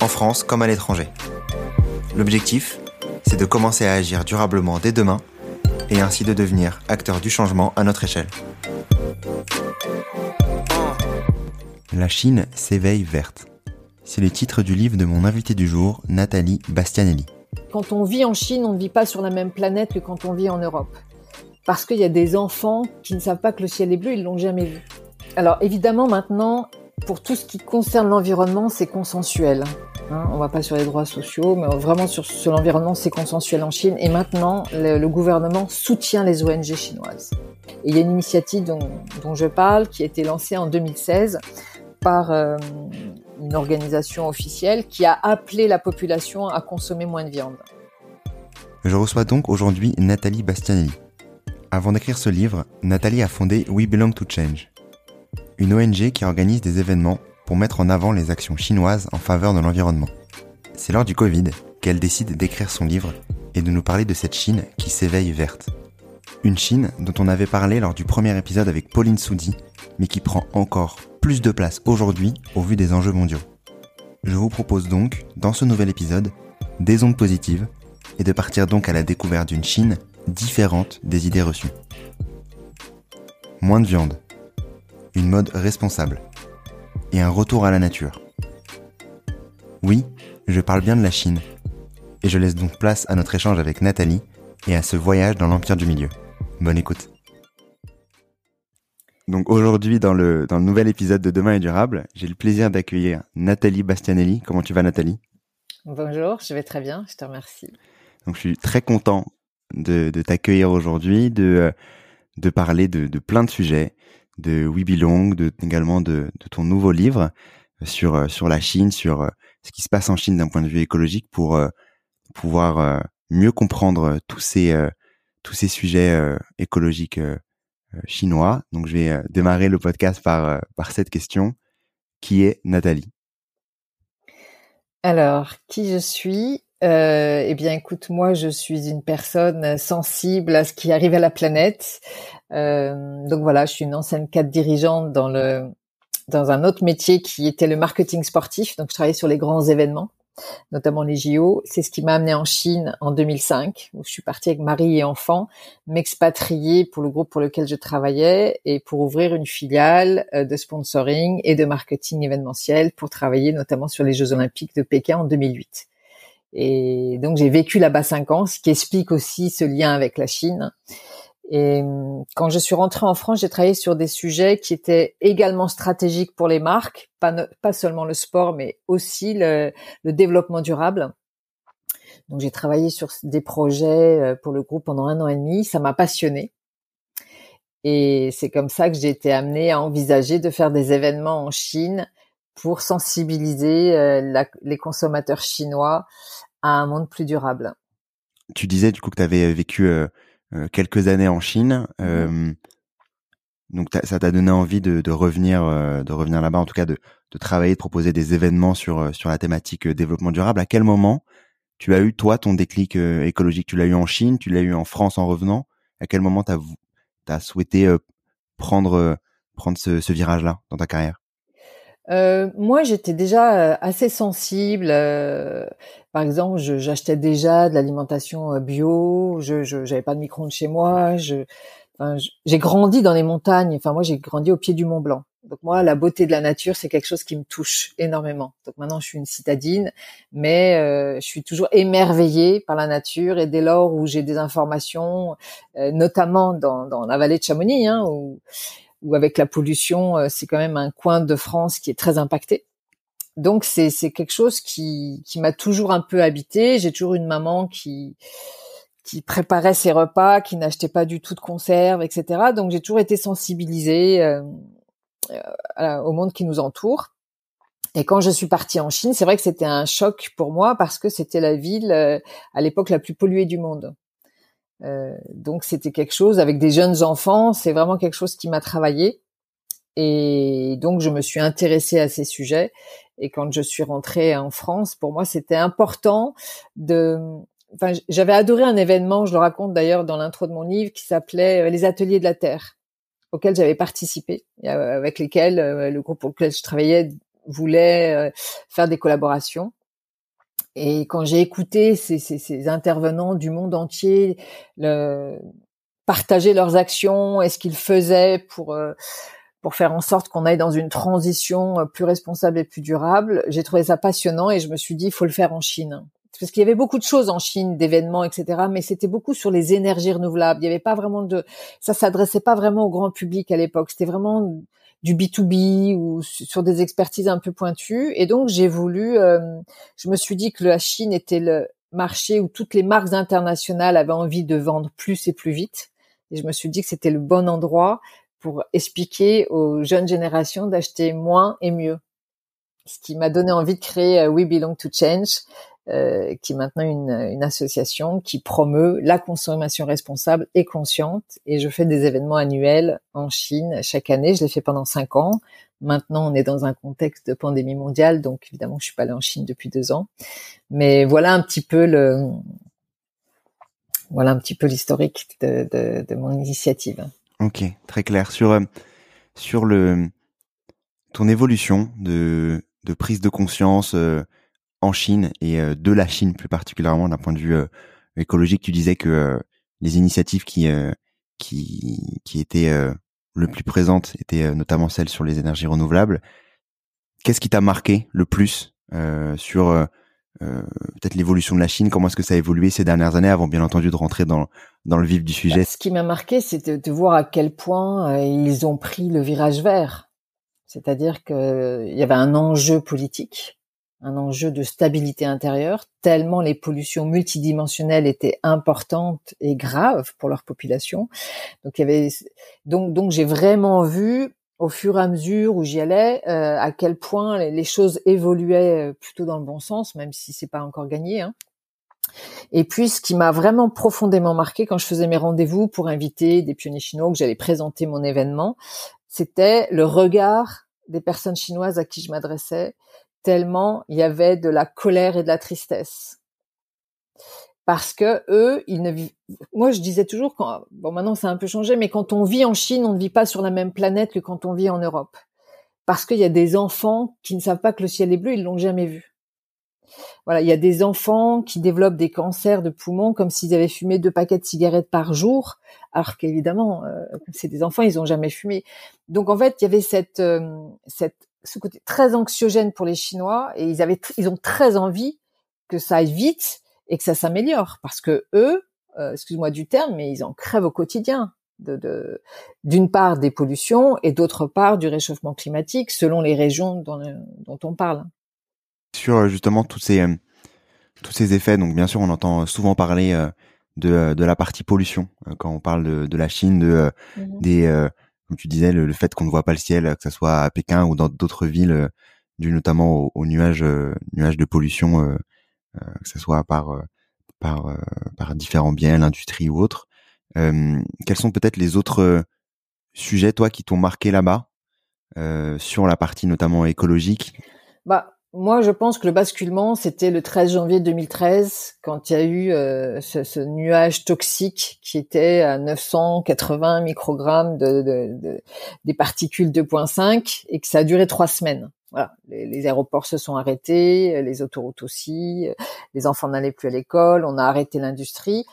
en France comme à l'étranger. L'objectif, c'est de commencer à agir durablement dès demain et ainsi de devenir acteur du changement à notre échelle. La Chine s'éveille verte. C'est le titre du livre de mon invité du jour, Nathalie Bastianelli. Quand on vit en Chine, on ne vit pas sur la même planète que quand on vit en Europe. Parce qu'il y a des enfants qui ne savent pas que le ciel est bleu, ils l'ont jamais vu. Alors évidemment maintenant, pour tout ce qui concerne l'environnement, c'est consensuel. Hein, on va pas sur les droits sociaux, mais vraiment sur, l'environnement, c'est consensuel en Chine. Et maintenant, le, gouvernement soutient les ONG chinoises. Il y a une initiative dont, je parle qui a été lancée en 2016 par euh, une organisation officielle qui a appelé la population à consommer moins de viande. Je reçois donc aujourd'hui Nathalie Bastianelli. Avant d'écrire ce livre, Nathalie a fondé We Belong to Change, une ONG qui organise des événements pour mettre en avant les actions chinoises en faveur de l'environnement. C'est lors du Covid qu'elle décide d'écrire son livre et de nous parler de cette Chine qui s'éveille verte. Une Chine dont on avait parlé lors du premier épisode avec Pauline Soudi, mais qui prend encore plus de place aujourd'hui au vu des enjeux mondiaux. Je vous propose donc, dans ce nouvel épisode, des ondes positives et de partir donc à la découverte d'une Chine différente des idées reçues. Moins de viande, une mode responsable et un retour à la nature. Oui, je parle bien de la Chine, et je laisse donc place à notre échange avec Nathalie et à ce voyage dans l'Empire du Milieu. Bonne écoute. Donc aujourd'hui, dans le, dans le nouvel épisode de Demain est durable, j'ai le plaisir d'accueillir Nathalie Bastianelli. Comment tu vas Nathalie? Bonjour, je vais très bien, je te remercie. Donc je suis très content de, de t'accueillir aujourd'hui, de, de parler de, de plein de sujets, de We Belong, de, également de, de ton nouveau livre sur, euh, sur la Chine, sur euh, ce qui se passe en Chine d'un point de vue écologique pour pouvoir mieux comprendre tous ces, tous ces sujets écologiques chinois. Donc je vais démarrer le podcast par, par cette question. Qui est Nathalie? Alors, qui je suis? Euh, eh bien, écoute, moi, je suis une personne sensible à ce qui arrive à la planète. Euh, donc voilà, je suis une ancienne cadre dirigeante dans le dans un autre métier qui était le marketing sportif. Donc, je travaillais sur les grands événements, notamment les JO. C'est ce qui m'a amené en Chine en 2005, où je suis partie avec mari et enfants, m'expatrier pour le groupe pour lequel je travaillais et pour ouvrir une filiale euh, de sponsoring et de marketing événementiel pour travailler notamment sur les Jeux Olympiques de Pékin en 2008. Et donc j'ai vécu là-bas cinq ans, ce qui explique aussi ce lien avec la Chine. Et hum, quand je suis rentrée en France, j'ai travaillé sur des sujets qui étaient également stratégiques pour les marques, pas, seulement le sport, mais aussi le, le développement durable. Donc j'ai travaillé sur des projets euh, pour le groupe pendant un an et demi. Ça m'a passionnée. Et c'est comme ça que j'ai été amenée à envisager de faire des événements en Chine pour sensibiliser euh, les consommateurs chinois à un monde plus durable. Tu disais du coup que tu avais vécu euh, euh, quelques années en Chine. Mmh donc ça t'a donné envie de, de revenir, de revenir là-bas, en tout cas de, de, travailler, de proposer des événements sur sur la thématique développement durable. À quel moment tu as eu toi ton déclic écologique? Tu l'as eu en Chine, tu l'as eu en France en revenant. À quel moment t'as as souhaité prendre prendre ce, ce virage-là dans ta carrière? Euh, moi, j'étais déjà euh, assez sensible. Euh, par exemple, j'achetais déjà de l'alimentation bio. Je n'avais pas de micro-ondes chez moi. Je, j'ai grandi dans les montagnes. Enfin, moi, j'ai grandi au pied du Mont Blanc. Donc moi, la beauté de la nature, c'est quelque chose qui me touche énormément. Donc maintenant, je suis une citadine, mais je suis toujours émerveillée par la nature. Et dès lors où j'ai des informations, notamment dans, dans la vallée de Chamonix, hein, où où avec la pollution, euh, c'est quand même un coin de France qui est très impacté. Donc c'est c'est quelque chose qui qui m'a toujours un peu habité. J'ai toujours une maman qui qui préparait ses repas, qui n'achetait pas du tout de conserve, etc. Donc j'ai toujours été sensibilisée euh, euh, au monde qui nous entoure. Et quand je suis partie en Chine, c'est vrai que c'était un choc pour moi parce que c'était la ville euh, à l'époque la plus polluée du monde. Euh, donc c'était quelque chose avec des jeunes enfants, c'est vraiment quelque chose qui m'a travaillé. Et donc je me suis intéressée à ces sujets. Et quand je suis rentrée en France, pour moi c'était important de. Enfin, j'avais adoré un événement, je le raconte d'ailleurs dans l'intro de mon livre, qui s'appelait euh, les Ateliers de la Terre, auxquels j'avais participé, avec lesquels le groupe pour lequel je travaillais voulait euh, faire des collaborations. Et quand j'ai écouté ces, intervenants du monde entier partager leurs actions et ce qu'ils faisaient pour euh, pour faire en sorte qu'on aille dans une transition euh, plus responsable et plus durable, j'ai trouvé ça passionnant et je me suis dit il faut le faire en Chine parce qu'il y avait beaucoup de choses en Chine, d'événements, etc. Mais c'était beaucoup sur les énergies renouvelables. Il y avait pas vraiment de, ça s'adressait pas vraiment au grand public à l'époque. C'était vraiment du B2B ou sur des expertises un peu pointues. Et donc j'ai voulu, euh, je me suis dit que la Chine était le marché où toutes les marques internationales avaient envie de vendre plus et plus vite. Et je me suis dit que c'était le bon endroit pour expliquer aux jeunes générations d'acheter moins et mieux. Ce qui m'a donné envie de créer euh, We Belong to Change, euh, qui est maintenant une, une, association qui promeut la consommation responsable et consciente. Et je fais des événements annuels en Chine chaque année. Je l'ai fait pendant cinq ans. Maintenant, on est dans un contexte de pandémie mondiale, donc évidemment, je suis pas allée en Chine depuis deux ans. Mais voilà un petit peu le, voilà un petit peu l'historique de, de, de, mon initiative. Ok, très clair. Sur euh, sur le ton évolution de de prise de conscience. Euh, en Chine et euh, de la Chine plus particulièrement d'un point de vue euh, écologique, tu disais que euh, les initiatives qui qui qui étaient le plus présentes étaient notamment celles sur les énergies renouvelables. Qu'est-ce qui t'a marqué le plus sur peut-être l'évolution de la Chine? Comment est-ce que ça a évolué ces dernières années avant bien entendu de rentrer dans dans le vif du sujet? bah, Ce qui m'a marqué, c'est de, de, voir à quel point ils ont pris le virage vert. C'est-à-dire qu'il y avait un enjeu politique un enjeu de stabilité intérieure, tellement les pollutions multidimensionnelles étaient importantes et graves pour leur population. Donc il y avait donc donc j'ai vraiment vu au fur et à mesure où j'y allais euh, à quel point les, choses évoluaient euh, plutôt dans le bon sens, même si c'est pas encore gagné. Hein. Et puis, ce qui m'a vraiment profondément marqué quand je faisais mes rendez-vous pour inviter des pionniers chinois, que j'allais présenter mon événement, c'était le regard des personnes chinoises à qui je m'adressais, tellement il y avait de la colère et de la tristesse. Parce que eux, ils ne vivent. Moi, je disais toujours quand bon maintenant ça a un peu changé, mais quand on vit en Chine, on ne vit pas sur la même planète que quand on vit en Europe. Parce qu'il y a des enfants qui ne savent pas que le ciel est bleu, ils l'ont jamais vu. Voilà, il y a des enfants qui développent des cancers de poumons comme s'ils avaient fumé deux paquets de cigarettes par jour, alors qu'évidemment, euh, c'est des enfants, ils ont jamais fumé. Donc en fait, il y avait cette euh, cette ce côté très anxiogène pour les Chinois et ils avaient, ils ont très envie que ça aille vite et que ça s'améliore parce que eux, euh, excuse-moi du terme, mais ils en crèvent au quotidien. De, d'une part des pollutions et d'autre part du réchauffement climatique selon les régions dont, dont on parle. Sur euh, justement tous ces euh, tous ces effets, donc bien sûr on entend souvent parler de, de la partie pollution quand on parle de, de la Chine, de mmh des comme tu disais, le, fait qu'on ne voit pas le ciel, que ce soit à Pékin ou dans d'autres villes, euh, dû notamment aux, nuages, euh, nuages de pollution, euh, que ce soit par par par différents biens, l'industrie ou autres. quels sont peut-être les autres sujets, toi, qui t'ont marqué là-bas sur la partie notamment écologique? Bah, moi, je pense que le basculement, c'était le 13 janvier 2013, quand il y a eu euh, ce, nuage toxique qui était à 980 microgrammes de, de, de des particules 2.5 et que ça a duré trois semaines. Voilà, les, aéroports se sont arrêtés, les autoroutes aussi, les enfants n'allaient plus à l'école, on a arrêté l'industrie.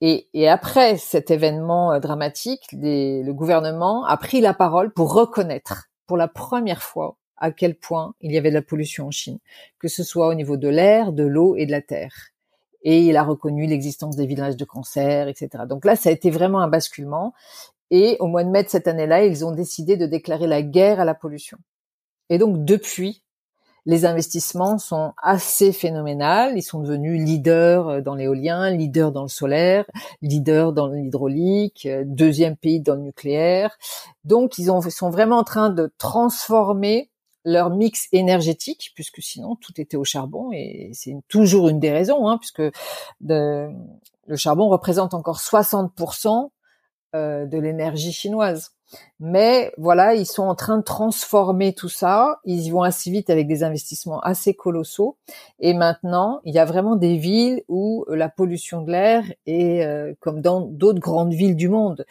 Et, et, après cet événement euh, dramatique, le gouvernement a pris la parole pour reconnaître pour la première fois à quel point il y avait de la pollution en Chine, que ce soit au niveau de l'air, de l'eau et de la terre. Et il a reconnu l'existence des villages de cancer, etc. Donc là, ça a été vraiment un basculement. Et au mois de mai de cette année-là, ils ont décidé de déclarer la guerre à la pollution. Et donc depuis, les investissements sont assez phénoménaux. Ils sont devenus leaders euh, dans l'éolien, leaders dans le solaire, leaders dans l'hydraulique, euh, deuxième pays dans le nucléaire. Donc ils, ont, sont vraiment en train de transformer leur mix énergétique, puisque sinon tout était au charbon et c'est toujours une des raisons, hein, puisque le charbon représente encore 60% euh, de l'énergie chinoise. Mais voilà, ils sont en train de transformer tout ça. Ils y vont assez vite avec des investissements assez colossaux. Et maintenant, il y a vraiment des villes où la pollution de l'air est euh, comme dans d'autres grandes villes du monde.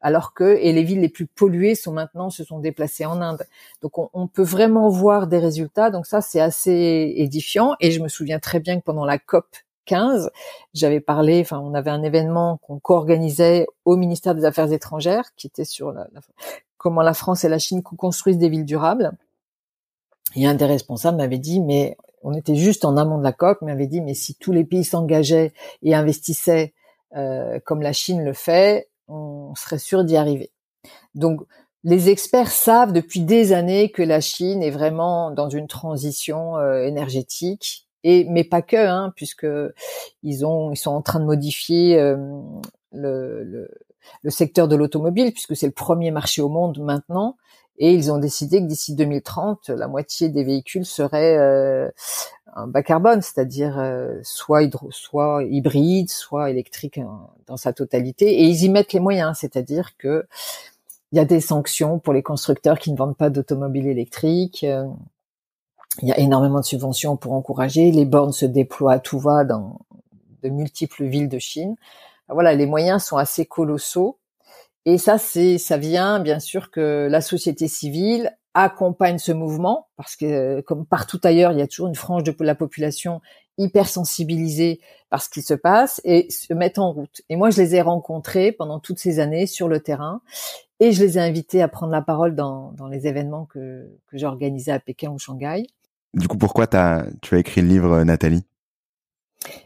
Alors que et les villes les plus polluées sont maintenant se sont déplacées en Inde. Donc on, on peut vraiment voir des résultats. Donc ça c'est assez édifiant. Et je me souviens très bien que pendant la COP 15, j'avais parlé, enfin, on avait un événement qu'on co-organisait au ministère des Affaires étrangères, qui était sur la, comment la France et la Chine construisent des villes durables. Et un des responsables m'avait dit, mais on était juste en amont de la COP, m'avait dit, mais si tous les pays s'engageaient et investissaient euh, comme la Chine le fait, on serait sûr d'y arriver. Donc, les experts savent depuis des années que la Chine est vraiment dans une transition euh, énergétique et mais pas que, hein, puisque ils ont, ils sont en train de modifier euh, le, le, le, secteur de l'automobile, puisque c'est le premier marché au monde maintenant, et ils ont décidé que d'ici 2030, la moitié des véhicules seraient euh, un bas carbone, c'est-à-dire euh, soit hydro, soit hybride, soit électrique hein, dans sa totalité, et ils y mettent les moyens, c'est-à-dire que il y a des sanctions pour les constructeurs qui ne vendent pas d'automobiles électriques. Il y a énormément de subventions pour encourager. Les bornes se déploient à tout va dans de multiples villes de Chine. Voilà, les moyens sont assez colossaux. Et ça, c'est, ça vient bien sûr que la société civile accompagne ce mouvement parce que comme partout ailleurs, il y a toujours une frange de la population hyper sensibilisée par ce qui se passe et se met en route. Et moi, je les ai rencontrés pendant toutes ces années sur le terrain et je les ai invités à prendre la parole dans, dans les événements que, que j'organisais à Pékin ou Shanghai. Du coup, pourquoi as, tu as écrit le livre, euh, Nathalie?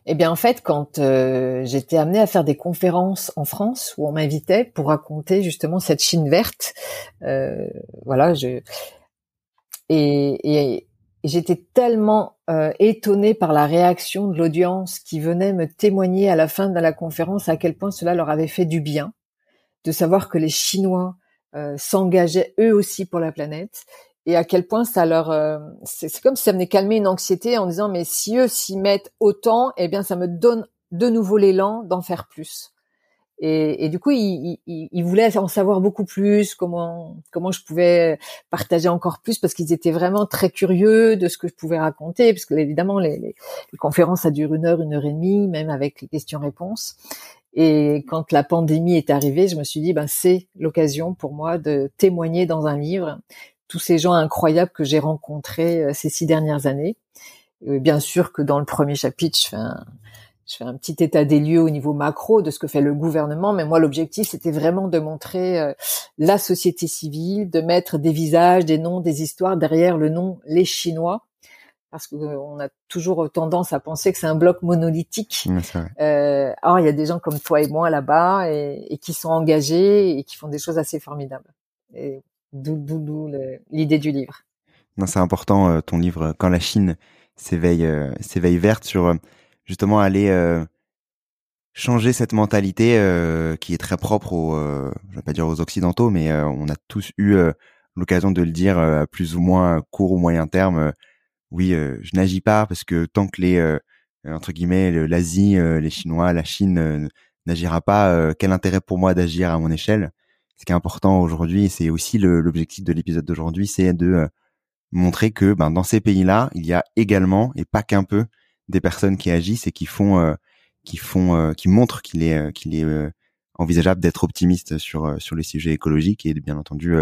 Eh bien, en fait, quand euh, j'étais amenée à faire des conférences en France où on m'invitait pour raconter justement cette Chine verte, euh, voilà, je et, j'étais tellement euh, étonnée par la réaction de l'audience qui venait me témoigner à la fin de la conférence à quel point cela leur avait fait du bien de savoir que les Chinois euh, s'engageaient eux aussi pour la planète et à quel point ça leur euh, c'est comme si ça venait calmer une anxiété en disant mais si eux s'y mettent autant eh bien ça me donne de nouveau l'élan d'en faire plus. Et, du coup ils il, voulaient en savoir beaucoup plus comment comment je pouvais partager encore plus parce qu'ils étaient vraiment très curieux de ce que je pouvais raconter parce que évidemment les conférences ça dure une heure une heure et demie même avec les questions-réponses. Et quand la pandémie est arrivée, je me suis dit, ben, c'est l'occasion pour moi de témoigner dans un livre tous ces gens incroyables que j'ai rencontrés euh, ces six dernières années. bien sûr que dans le premier chapitre, je fais un, je fais un petit état des lieux au niveau macro de ce que fait le gouvernement, mais moi l'objectif c'était vraiment de montrer euh, la société civile, de mettre des visages, des noms, des histoires derrière le nom les Chinois, parce qu'on a toujours tendance à penser que c'est un bloc monolithique. euh, or il y a des gens comme toi et moi là-bas et, et, qui sont engagés et qui font des choses assez formidables. Et D'où l'idée du livre. Non, c'est important euh, ton livre quand la Chine s'éveille euh, s'éveille verte sur euh, justement aller changer cette mentalité qui est très propre aux je vais pas dire aux occidentaux mais on a tous eu l'occasion de le dire à plus ou moins court ou moyen terme oui je n'agis pas parce que tant que les entre guillemets l'Asie les Chinois la Chine n'agira pas quel intérêt pour moi d'agir à mon échelle? Ce qui est important aujourd'hui, c'est aussi l'objectif de l'épisode d'aujourd'hui, c'est de euh, montrer que ben, dans ces pays-là, il y a également et pas qu'un peu des personnes qui agissent et qui font, euh, qui font, euh, qui montrent qu'il est, qu'il est envisageable d'être optimiste sur sur les sujets écologiques et bien entendu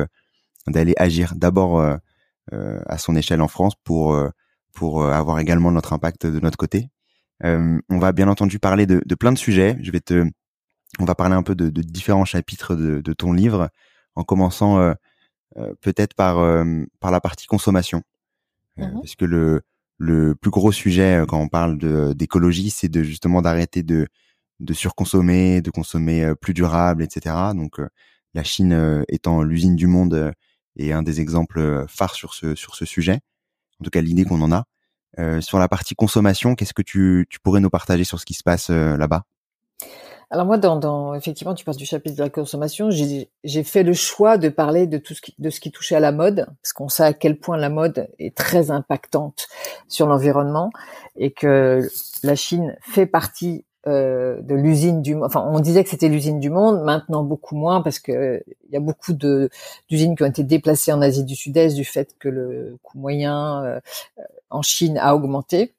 d'aller agir d'abord à son échelle en France pour pour avoir également notre impact de notre côté. on va bien entendu parler de, de plein de sujets. Je vais te on va parler un peu de, différents chapitres de, ton livre, en commençant euh, euh, peut-être par euh, par la partie consommation, mmh parce que le le plus gros sujet quand on parle d'écologie, c'est de justement d'arrêter de de surconsommer, de consommer plus durable, etc. Donc la Chine étant l'usine du monde et un des exemples phares sur ce sur ce sujet. En tout cas, l'idée qu'on en a. sur la partie consommation, qu'est-ce que tu, tu pourrais nous partager sur ce qui se passe là-bas? Alors moi, dans, effectivement, tu parles du chapitre de la consommation. J'ai fait le choix de parler de tout ce qui, de ce qui touchait à la mode, parce qu'on sait à quel point la mode est très impactante sur l'environnement et que la Chine fait partie euh, de l'usine du enfin on disait que c'était l'usine du monde maintenant beaucoup moins parce que il y a beaucoup de d'usines qui ont été déplacées en Asie du Sud-Est du fait que le coût moyen euh, en Chine a augmenté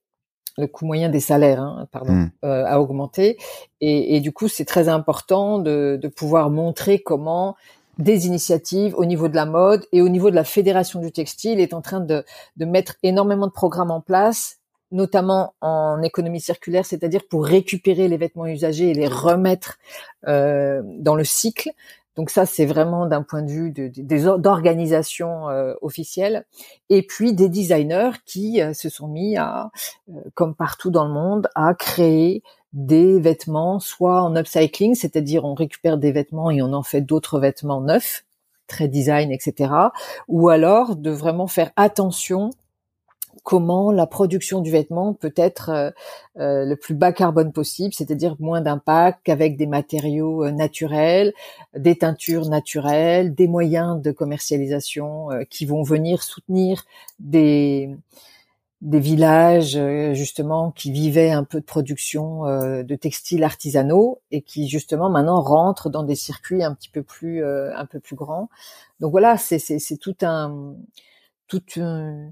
le coût moyen des salaires hein, pardon hmm. euh, a augmenté et, et du coup c'est très important de, de pouvoir montrer comment des initiatives au niveau de la mode et au niveau de la fédération du textile est en train de, de mettre énormément de programmes en place notamment en économie circulaire, c'est-à-dire pour récupérer les vêtements usagés et les remettre euh, dans le cycle. Donc ça, c'est vraiment d'un point de vue d'organisation euh, officielle. Et puis des designers qui euh, se sont mis à, euh, comme partout dans le monde, à créer des vêtements, soit en upcycling, c'est-à-dire on récupère des vêtements et on en fait d'autres vêtements neufs, très design, etc. Ou alors de vraiment faire attention comment la production du vêtement peut être euh, euh, le plus bas carbone possible, c'est-à-dire moins d'impact avec des matériaux euh, naturels, des teintures naturelles, des moyens de commercialisation qui vont venir soutenir des des villages justement qui vivaient un peu de production de textiles artisanaux et qui justement maintenant rentrent dans des circuits un petit peu plus un peu plus grands. Donc voilà, c'est c'est tout un tout un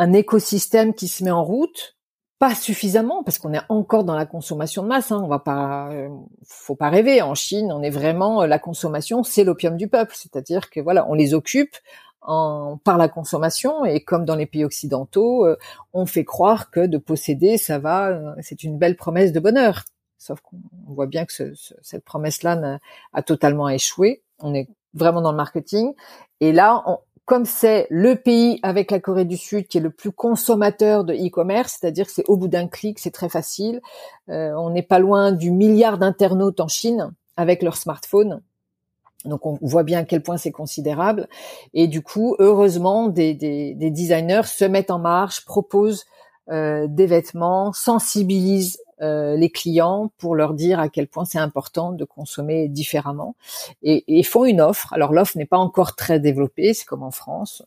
un écosystème qui se met en route, pas suffisamment parce qu'on est encore dans la consommation de masse. Hein. On va pas, euh, faut pas rêver. En Chine, on est vraiment euh, la consommation, c'est l'opium du peuple. C'est-à-dire que voilà, on les occupe par la consommation et comme dans les pays occidentaux, euh, on fait croire que de posséder, ça va, c'est une belle promesse de bonheur. Sauf qu'on voit bien que ce, cette promesse-là a totalement échoué. On est vraiment dans le marketing. Et là, on, comme c'est le pays avec la Corée du Sud qui est le plus consommateur de e-commerce, c'est-à-dire que c'est au bout d'un clic, c'est très facile. Euh, on n'est pas loin du milliard d'internautes en Chine avec leur smartphone. Donc on voit bien à quel point c'est considérable. Et du coup, heureusement, des, designers se mettent en marche, proposent euh, des vêtements, sensibilisent euh, les clients pour leur dire à quel point c'est important de consommer différemment et, et font une offre. Alors l'offre n'est pas encore très développée, c'est comme en France.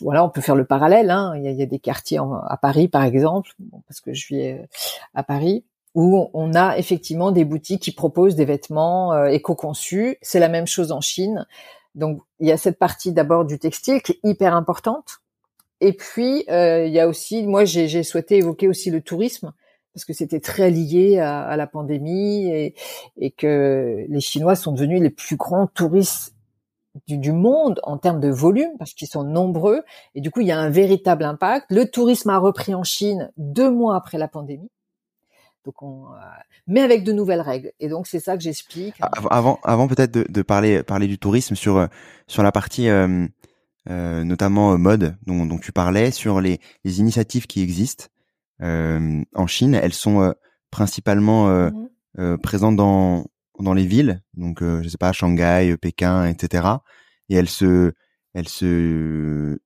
voilà, on peut faire le parallèle. Hein. Il, y a, il, y a, des quartiers à Paris, par exemple, parce que je vis euh, à Paris, où on a effectivement des boutiques qui proposent des vêtements euh, éco-conçus. C'est la même chose en Chine. Donc il y a cette partie d'abord du textile qui est hyper importante. Et puis euh, il y a aussi, moi j'ai souhaité évoquer aussi le tourisme parce que c'était très lié à, la pandémie et, et, que les Chinois sont devenus les plus grands touristes du, du monde en termes de volume parce qu'ils sont nombreux et du coup il y a un véritable impact. Le tourisme a repris en Chine deux mois après la pandémie. Donc on, euh, mais avec de nouvelles règles. Et donc c'est ça que j'explique. Avant, avant peut-être de, de, parler parler du tourisme sur sur la partie euh, euh, notamment mode dont, dont tu parlais, sur les, les initiatives qui existent. Euh, en Chine, elles sont euh, principalement euh, mmh présentes dans dans les villes, donc je sais pas Shanghai, Pékin, etc. Et elles se elles se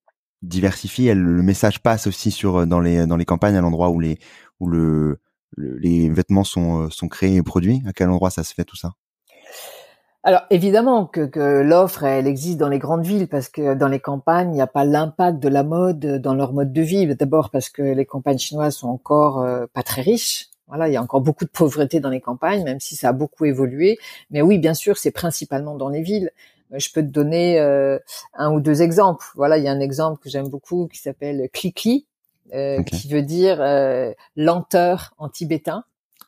diversifient. Elles, le message passe aussi sur dans les dans les campagnes à l'endroit où les où le, les vêtements sont sont créés et produits. À quel endroit ça se fait tout ça? Alors évidemment que, que l'offre, elle existe dans les grandes villes parce que dans les campagnes, il n'y a pas l'impact de la mode dans leur mode de vie. D'abord parce que les campagnes chinoises sont encore euh, pas très riches. Voilà, il y a encore beaucoup de pauvreté dans les campagnes, même si ça a beaucoup évolué. Mais oui, bien sûr, c'est principalement dans les villes. Euh, je peux te donner euh, un ou deux exemples. Voilà, il y a un exemple que j'aime beaucoup qui s'appelle Klikli, qui veut dire lenteur en tibétain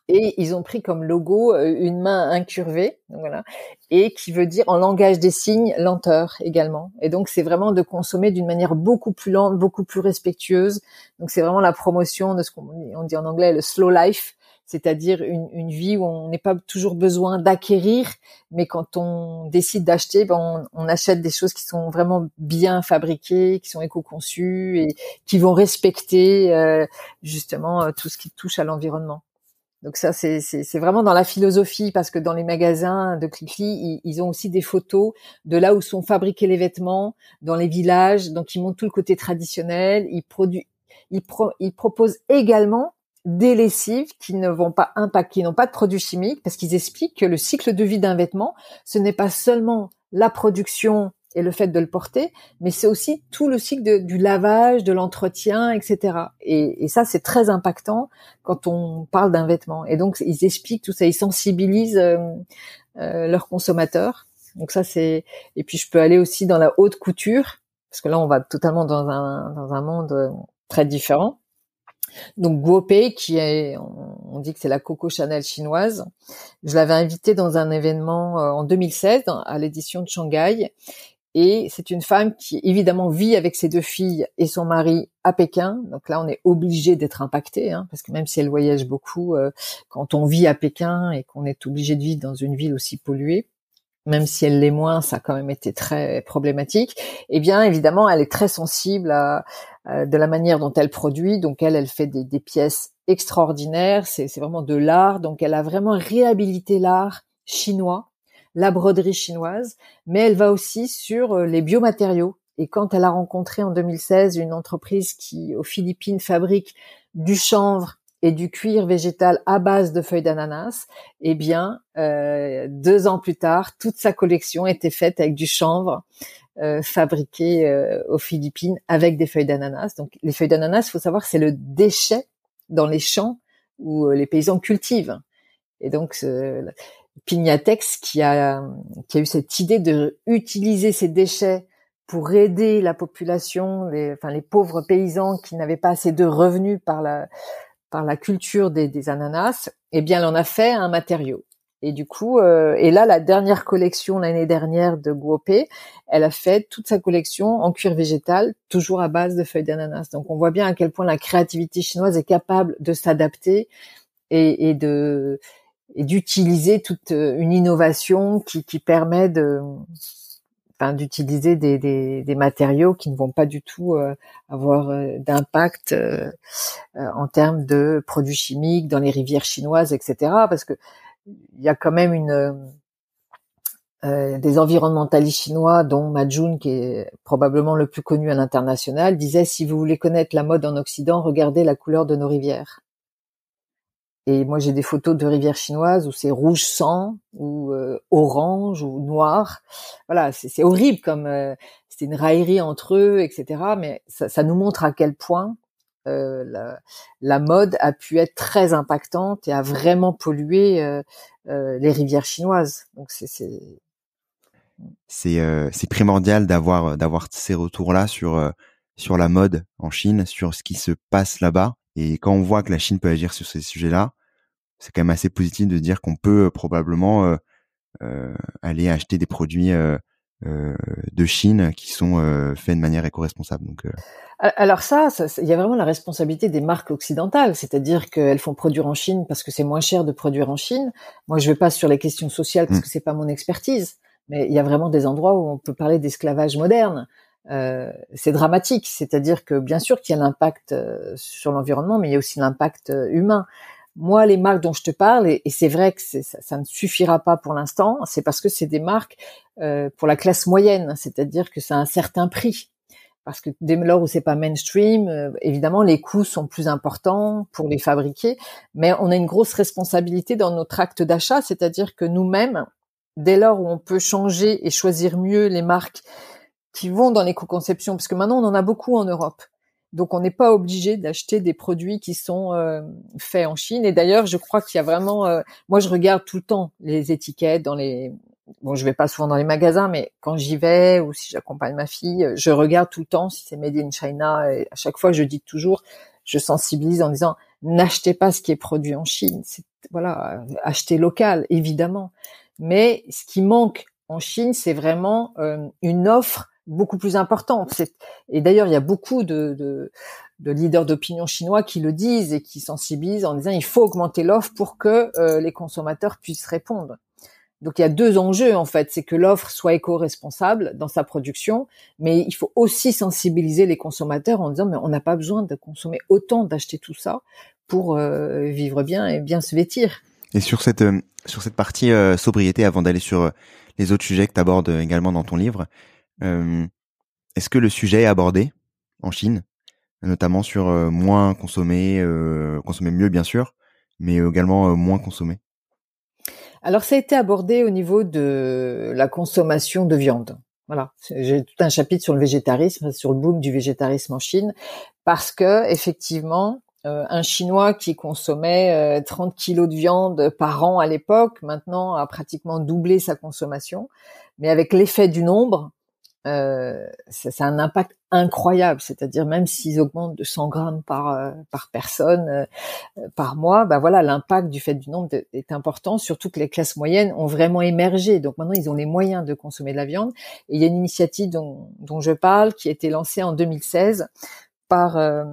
et ils ont pris comme logo euh, une main incurvée, voilà, et qui veut dire en langage des signes lenteur également. Et donc c'est vraiment de consommer d'une manière beaucoup plus lente, beaucoup plus respectueuse. Donc c'est vraiment la promotion de ce qu'on dit en anglais le slow life, c'est-à-dire une, vie où on n'est pas toujours besoin d'acquérir, mais quand on décide d'acheter, ben on, on, achète des choses qui sont vraiment bien fabriquées, qui sont éco-conçues et qui vont respecter euh, justement euh, tout ce qui touche à l'environnement. Donc ça, c'est vraiment dans la philosophie parce que dans les magasins de Clickly, ils, ont aussi des photos de là où sont fabriqués les vêtements, dans les villages. Donc ils montrent tout le côté traditionnel. Ils, produisent, ils, pro, ils proposent également des lessives qui ne vont pas impacter, qui n'ont pas de produits chimiques, parce qu'ils expliquent que le cycle de vie d'un vêtement, ce n'est pas seulement la production et le fait de le porter, mais c'est aussi tout le cycle du lavage, de l'entretien, etc. Et, ça, c'est très impactant quand on parle d'un vêtement. Et donc, ils expliquent tout ça, ils sensibilisent euh, euh, leurs consommateurs. Donc ça, c'est. Et puis, je peux aller aussi dans la haute couture, parce que là, on va totalement dans un dans un monde euh, très différent. Donc Guopei, qui est, on dit que c'est la Coco Chanel chinoise. Je l'avais invitée dans un événement en 2016 à l'édition de Shanghai et c'est une femme qui évidemment vit avec ses deux filles et son mari à Pékin. Donc là, on est obligé d'être impacté, hein, parce que même si elle voyage beaucoup, euh, quand on vit à Pékin et qu'on est obligé de vivre dans une ville aussi polluée, même si elle l'est moins, ça a quand même été très problématique. Eh bien, évidemment, elle est très sensible à, de la manière dont elle produit. Donc elle, elle fait des, des pièces extraordinaires. C'est vraiment de l'art. Donc elle a vraiment réhabilité l'art chinois la broderie chinoise, mais elle va aussi sur euh, les biomatériaux. Et quand elle a rencontré en 2016 une entreprise qui, aux Philippines, fabrique du chanvre et du cuir végétal à base de feuilles d'ananas, eh bien, euh, deux ans plus tard, toute sa collection était faite avec du chanvre euh, fabriqué aux Philippines avec des feuilles d'ananas. Donc, les feuilles d'ananas, faut savoir, c'est le déchet dans les champs où les paysans cultivent. Et donc, Pignatex qui a, qui a eu cette idée de utiliser ces déchets pour aider la population, les, enfin les pauvres paysans qui n'avaient pas assez de revenus par la par la culture des, des ananas, eh bien, elle en a fait un matériau. Et du coup, euh, et là, la dernière collection l'année dernière de Guopé, elle a fait toute sa collection en cuir végétal, toujours à base de feuilles d'ananas. Donc, on voit bien à quel point la créativité chinoise est capable de s'adapter et, et de et d'utiliser toute euh, une innovation qui, qui permet de enfin, d'utiliser des, des, des, matériaux qui ne vont pas du tout euh, avoir euh, d'impact en termes de produits chimiques dans les rivières chinoises, etc. Parce que il y a quand même une des environnementalistes chinois, dont Majun, qui est probablement le plus connu à l'international, disait si vous voulez connaître la mode en Occident, regardez la couleur de nos rivières. Et moi, j'ai des photos de rivières chinoises où c'est rouge sang, ou euh, orange, ou noir. Voilà, c'est horrible comme euh, c'est une raillerie entre eux, etc. Mais ça, ça nous montre à quel point euh, la, la, mode a pu être très impactante et a vraiment pollué euh, euh, les rivières chinoises. Donc c'est c'est primordial d'avoir d'avoir ces retours là sur sur la mode en Chine, sur ce qui se passe là-bas. Et quand on voit que la Chine peut agir sur ces sujets-là, c'est quand même assez positif de dire qu'on peut euh, probablement euh, euh, aller acheter des produits de Chine qui sont faits de manière éco-responsable. Donc, alors ça, il y a vraiment la responsabilité des marques occidentales, c'est-à-dire qu'elles font produire en Chine parce que c'est moins cher de produire en Chine. Moi, je vais pas sur les questions sociales parce mmh. que c'est pas mon expertise, mais il y a vraiment des endroits où on peut parler d'esclavage moderne. Euh, c'est dramatique, c'est-à-dire que bien sûr qu'il y a l'impact sur l'environnement, mais il y a aussi l'impact humain moi, les marques dont je te parle, et, c'est vrai que ça, ça, ne suffira pas pour l'instant, c'est parce que c'est des marques euh, pour la classe moyenne, c'est-à-dire que c'est un certain prix. Parce que dès lors où c'est pas mainstream, euh, évidemment, les coûts sont plus importants pour les fabriquer, mais on a une grosse responsabilité dans notre acte d'achat, c'est-à-dire que nous-mêmes, dès lors où on peut changer et choisir mieux les marques qui vont dans l'éco-conception, parce que maintenant on en a beaucoup en Europe. Donc on n'est pas obligé d'acheter des produits qui sont euh, faits en Chine. Et d'ailleurs, je crois qu'il y a vraiment, euh, moi je regarde tout le temps les étiquettes dans les, bon je vais pas souvent dans les magasins, mais quand j'y vais ou si j'accompagne ma fille, je regarde tout le temps si c'est made in China. Et à chaque fois, je dis toujours, je sensibilise en disant n'achetez pas ce qui est produit en Chine. Voilà, achetez local évidemment. Mais ce qui manque en Chine, c'est vraiment euh, une offre beaucoup plus importante. Et d'ailleurs, il y a beaucoup de, de, de leaders d'opinion chinois qui le disent et qui sensibilisent en disant il faut augmenter l'offre pour que euh, les consommateurs puissent répondre. Donc il y a deux enjeux en fait, c'est que l'offre soit éco-responsable dans sa production, mais il faut aussi sensibiliser les consommateurs en disant mais on n'a pas besoin de consommer autant, d'acheter tout ça pour euh, vivre bien et bien se vêtir. Et sur cette euh, sur cette partie sobriété, avant d'aller sur les autres sujets que tu abordes également dans ton livre, est-ce que le sujet est abordé en Chine? Notamment sur moins consommer, consommer mieux bien sûr, mais également moins consommer. Alors ça a été abordé au niveau de la consommation de viande. Voilà, j'ai tout un chapitre sur le végétarisme, sur le boom du végétarisme en Chine, parce que effectivement, un Chinois qui consommait 30 euh, kilos de viande par an à l'époque, maintenant a pratiquement doublé sa consommation, mais avec l'effet du nombre, euh, ça, un impact incroyable. C'est-à-dire même s'ils augmentent de 100 grammes par euh, par personne euh, par mois, bah voilà, l'impact du fait du nombre est important. Surtout que les classes moyennes ont vraiment émergé. Donc maintenant, ils ont les moyens de consommer de la viande. Et il y a une initiative dont, dont je parle qui a été lancée en 2016 par euh,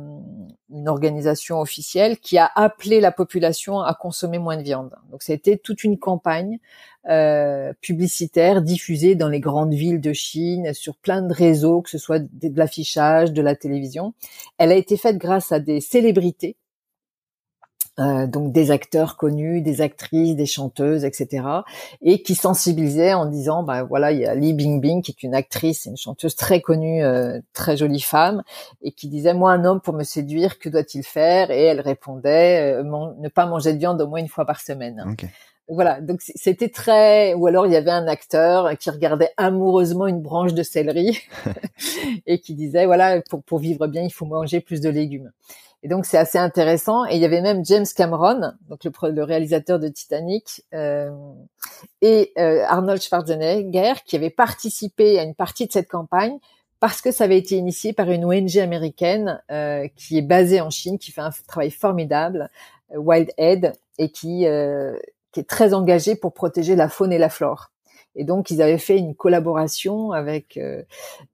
une organisation officielle qui a appelé la population à consommer moins de viande. Donc ça a été toute une campagne euh, publicitaire diffusée dans les grandes villes de Chine, sur plein de réseaux, que ce soit de l'affichage, de la télévision. Elle a été faite grâce à des célébrités euh, donc des acteurs connus, des actrices, des chanteuses, etc. Et qui sensibilisaient en disant, ben voilà, il y a Li Bingbing qui est une actrice, une chanteuse très connue, euh, très jolie femme, et qui disait, moi un homme pour me séduire, que doit-il faire? Et elle répondait, euh, ne pas manger de viande au moins une fois par semaine. Voilà, donc c'était très. Ou alors il y avait un acteur qui regardait amoureusement une branche de céleri et qui disait voilà pour pour vivre bien il faut manger plus de légumes. Et donc c'est assez intéressant. Et il y avait même James Cameron, donc le, réalisateur de Titanic, euh, et euh, Arnold Schwarzenegger qui avaient participé à une partie de cette campagne parce que ça avait été initié par une ONG américaine euh, qui est basée en Chine, qui fait un travail formidable, euh, Wild Aid, et qui, euh, qui est très engagée pour protéger la faune et la flore. Et donc, ils avaient fait une collaboration avec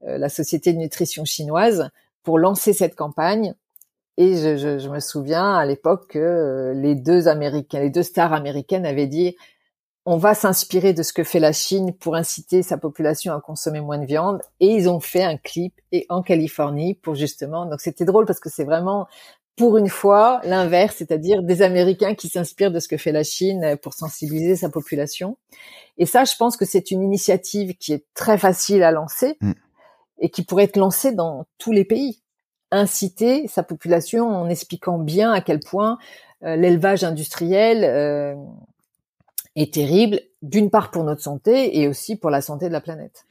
la Société de nutrition chinoise pour lancer cette campagne et je, je, je, me souviens à l'époque que euh, les deux Américains, les deux stars américaines avaient dit on va s'inspirer de ce que fait la Chine pour inciter sa population à consommer moins de viande. Et ils ont fait un clip et en Californie pour justement. Donc c'était drôle parce que c'est vraiment pour une fois l'inverse, c'est-à-dire des Américains qui s'inspirent de ce que fait la Chine pour sensibiliser sa population. Et ça, je pense que c'est une initiative qui est très facile à lancer mm. et qui pourrait être lancée dans tous les pays inciter sa population en expliquant bien à quel point euh, l'élevage industriel euh, est terrible, d'une part pour notre santé et aussi pour la santé de la planète.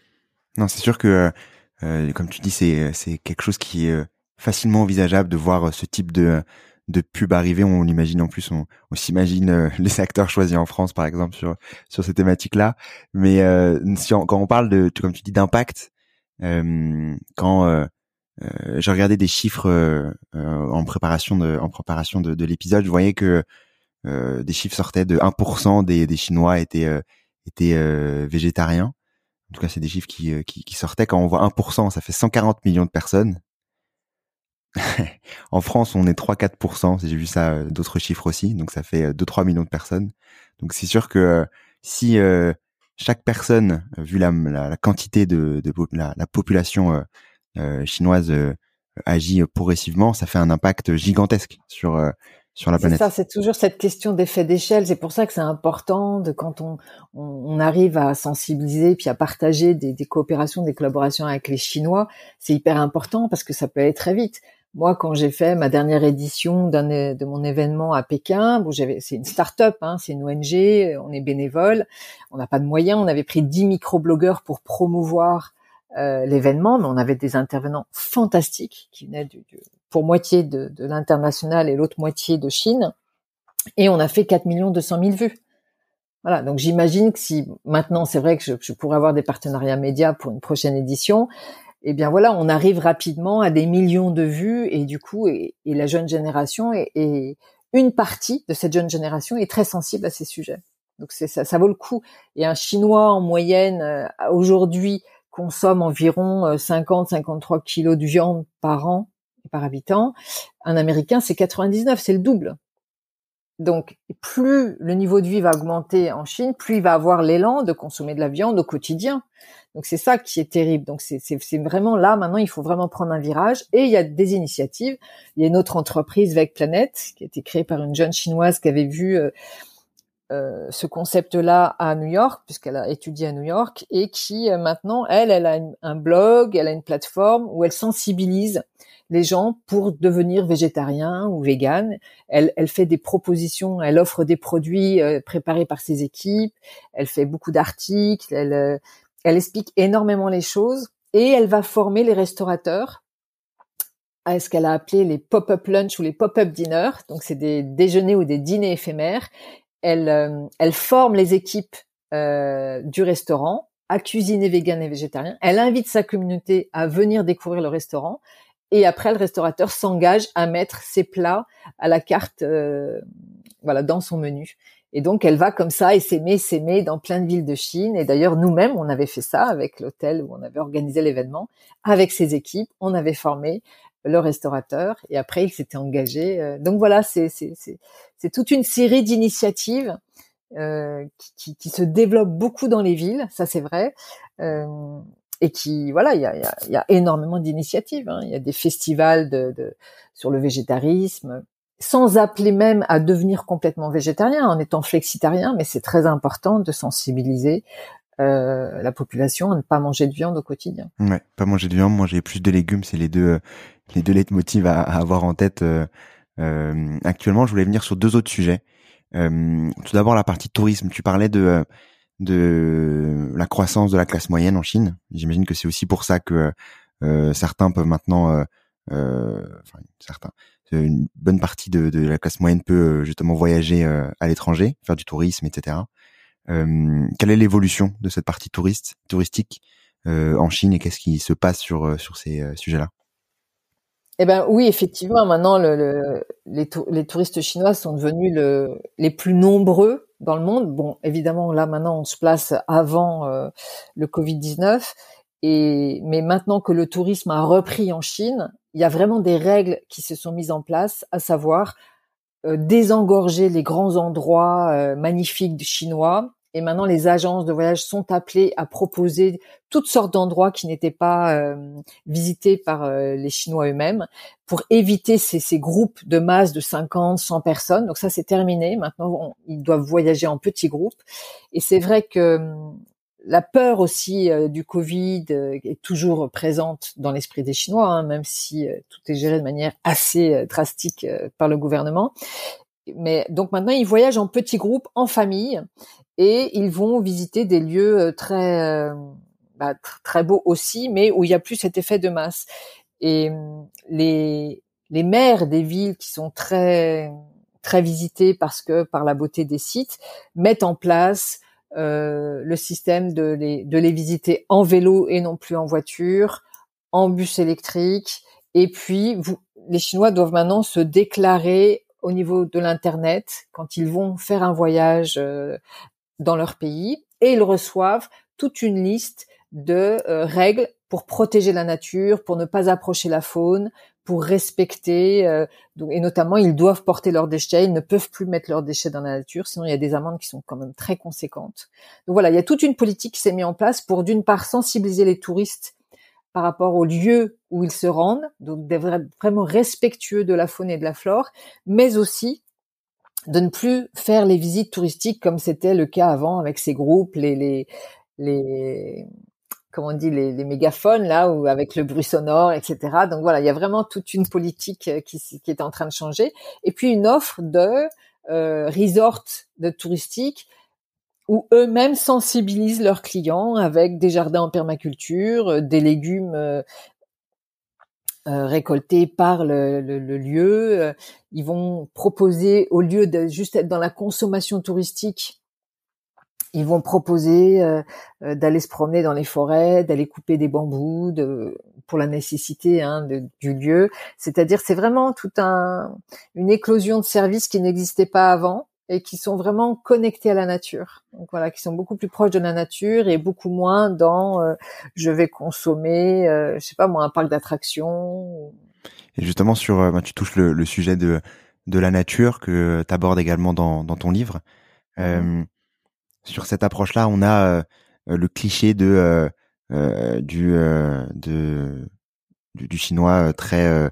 Non, c'est sûr que, euh, comme tu dis, c'est quelque chose qui facilement envisageable de voir ce type de de pub arriver. On imagine en plus, on, on s'imagine les acteurs choisis en France, par exemple, sur sur ces thématiques-là. Mais si quand on parle de, comme tu dis, d'impact, quand euh, j'ai regardé des chiffres euh, euh, en préparation de en préparation de, de l'épisode. Je voyais que des chiffres sortaient de 1% des, des Chinois étaient étaient végétariens. En tout cas, c'est des chiffres qui, qui, qui, sortaient. Quand on voit 1%, ça fait 140 millions de personnes. En France, on est 3-4%. J'ai vu ça, d'autres chiffres aussi. Donc, ça fait 2-3 millions de personnes. Donc, c'est sûr que si chaque personne, vu la, la, quantité de, de la, la, population euh, chinoise euh, agit progressivement, ça fait un impact gigantesque sur euh, sur la planète. Ça, c'est toujours cette question d'effet d'échelle. C'est pour ça que c'est important de quand on, on, arrive à sensibiliser puis à partager des, des, coopérations, des collaborations avec les Chinois, c'est hyper important parce que ça peut aller très vite. Moi, quand j'ai fait ma dernière édition de mon événement à Pékin, bon, c'est une start-up, hein, c'est une ONG, on est bénévole, on n'a pas de moyens, on avait pris 10 microblogueurs pour promouvoir euh, l'événement, mais on avait des intervenants fantastiques qui venaient du, pour moitié de, de l'international et l'autre moitié de Chine, et on a fait 4 millions 200 000 vues. Voilà, donc j'imagine que si maintenant c'est vrai que je, je, pourrais avoir des partenariats médias pour une prochaine édition, eh bien voilà, on arrive rapidement à des millions de vues et du coup, et, la jeune génération et, une partie de cette jeune génération est très sensible à ces sujets. Donc c'est ça, ça vaut le coup. Et un Chinois en moyenne euh, aujourd'hui consomme environ 50-53 euh, kilos de viande par an par habitant. Un Américain, c'est 99, c'est le double. Donc, plus le niveau de vie va augmenter en Chine, plus il va avoir l'élan de consommer de la viande au quotidien. Donc, c'est ça qui est terrible. Donc, c'est vraiment là, maintenant, il faut vraiment prendre un virage. Et il y a des initiatives. Il y a une autre entreprise, Vec Planet, qui a été créée par une jeune chinoise qui avait vu euh, ce concept-là à New York, puisqu'elle a étudié à New York, et qui maintenant, elle, elle a un blog, elle a une plateforme où elle sensibilise les gens pour devenir végétarien ou vegan. Elle, elle fait des propositions, elle offre des produits préparés par ses équipes, elle fait beaucoup d'articles, elle, elle explique énormément les choses et elle va former les restaurateurs à ce qu'elle a appelé les pop-up lunch ou les pop-up dinners. Donc c'est des déjeuners ou des dîners éphémères. Elle, euh, elle forme les équipes euh, du restaurant à cuisiner vegan et végétarien. Elle invite sa communauté à venir découvrir le restaurant. Et après, le restaurateur s'engage à mettre ses plats à la carte, euh, voilà, dans son menu. Et donc, elle va comme ça et s'aimer, s'aimer dans plein de villes de Chine. Et d'ailleurs, nous-mêmes, on avait fait ça avec l'hôtel où on avait organisé l'événement, avec ses équipes. On avait formé le restaurateur et après, il s'était engagé. Euh, donc voilà, c'est c'est toute une série d'initiatives euh, qui, qui, se développent beaucoup dans les villes, ça c'est vrai. Euh, et qui voilà il y a, y, a, y a, énormément d'initiatives hein. il y a des festivals de, de, sur le végétarisme sans appeler même à devenir complètement végétarien, en étant flexitarien, mais c'est très important de sensibiliser euh, la population à ne pas manger de viande au quotidien. Ouais, pas manger de viande, manger plus de légumes, c'est les deux euh, les deux leitmotivs à, à avoir en tête. Euh, euh, actuellement, je voulais venir sur deux autres sujets. Euh, tout d'abord, la partie tourisme. Tu parlais de de la croissance de la classe moyenne en Chine. J'imagine que c'est aussi pour ça que certains peuvent maintenant, enfin certains, une bonne partie de, de, la classe moyenne peut euh, justement voyager euh, à l'étranger, faire du tourisme, etc. Euh, quelle est l'évolution de cette partie touriste, touristique en Chine et qu'est-ce qui se passe sur sur ces sujets-là? Eh ben oui, effectivement, maintenant le, le, les, les, touristes chinois sont devenus le, les plus nombreux dans le monde. Bon, évidemment, là maintenant, on se place avant le Covid-19, et mais maintenant que le tourisme a repris en Chine, il y a vraiment des règles qui se sont mises en place, à savoir euh, désengorger les grands endroits euh, magnifiques chinois. Et maintenant, les agences de voyage sont appelées à proposer toutes sortes d'endroits qui n'étaient pas euh, visités par les Chinois eux-mêmes pour éviter ces, ces, groupes de masse de 50, 100 personnes. Donc ça, c'est terminé. Maintenant, ils doivent voyager en petits groupes. Et c'est vrai que la peur aussi euh, du Covid euh, est toujours présente dans l'esprit des Chinois, hein, même si euh, tout est géré de manière assez drastique par le gouvernement. Mais donc maintenant, ils voyagent en petits groupes, en famille, et ils vont visiter des lieux très bah, très beaux aussi, mais où il y a plus cet effet de masse. Et les les maires des villes qui sont très très visitées parce que par la beauté des sites mettent en place euh, le système de les, de les visiter en vélo et non plus en voiture, en bus électrique. Et puis, les Chinois doivent maintenant se déclarer au niveau de l'Internet quand ils vont faire un voyage euh, dans leur pays et ils reçoivent toute une liste de euh, règles pour protéger la nature, pour ne pas approcher la faune, pour respecter, euh, et notamment ils doivent porter leurs déchets, ils ne peuvent plus mettre leurs déchets dans la nature, sinon il y a des amendes qui sont quand même très conséquentes. Donc voilà, il y a toute une politique qui s'est mise en place pour d'une part sensibiliser les touristes par rapport aux lieux où ils se rendent, donc d'être vraiment respectueux de la faune et de la flore, mais aussi de ne plus faire les visites touristiques comme c'était le cas avant avec ces groupes, les, les, les comme on dit, les, les, mégaphones là, ou avec le bruit sonore, etc. Donc voilà, il y a vraiment toute une politique euh, qui, qui est en train de changer. Et puis une offre de euh, resort de touristique où eux-mêmes sensibilisent leurs clients avec des jardins en permaculture, euh, des légumes euh, euh, récoltés par le, le, le, lieu. Ils vont proposer, au lieu de juste être dans la consommation touristique, ils vont proposer euh, euh, d'aller se promener dans les forêts, d'aller couper des bambous, de, pour la nécessité hein, du lieu. C'est-à-dire, c'est vraiment tout un une éclosion de services qui n'existaient pas avant et qui sont vraiment connectés à la nature. Donc voilà, qui sont beaucoup plus proches de la nature et beaucoup moins dans euh, je vais consommer, je sais pas moi, un parc d'attractions. Et justement sur, bah, tu touches le, le, sujet de de la nature que tu abordes également dans, dans ton livre. Mmh sur cette approche-là, on a euh, le cliché de euh, euh, du de du, chinois très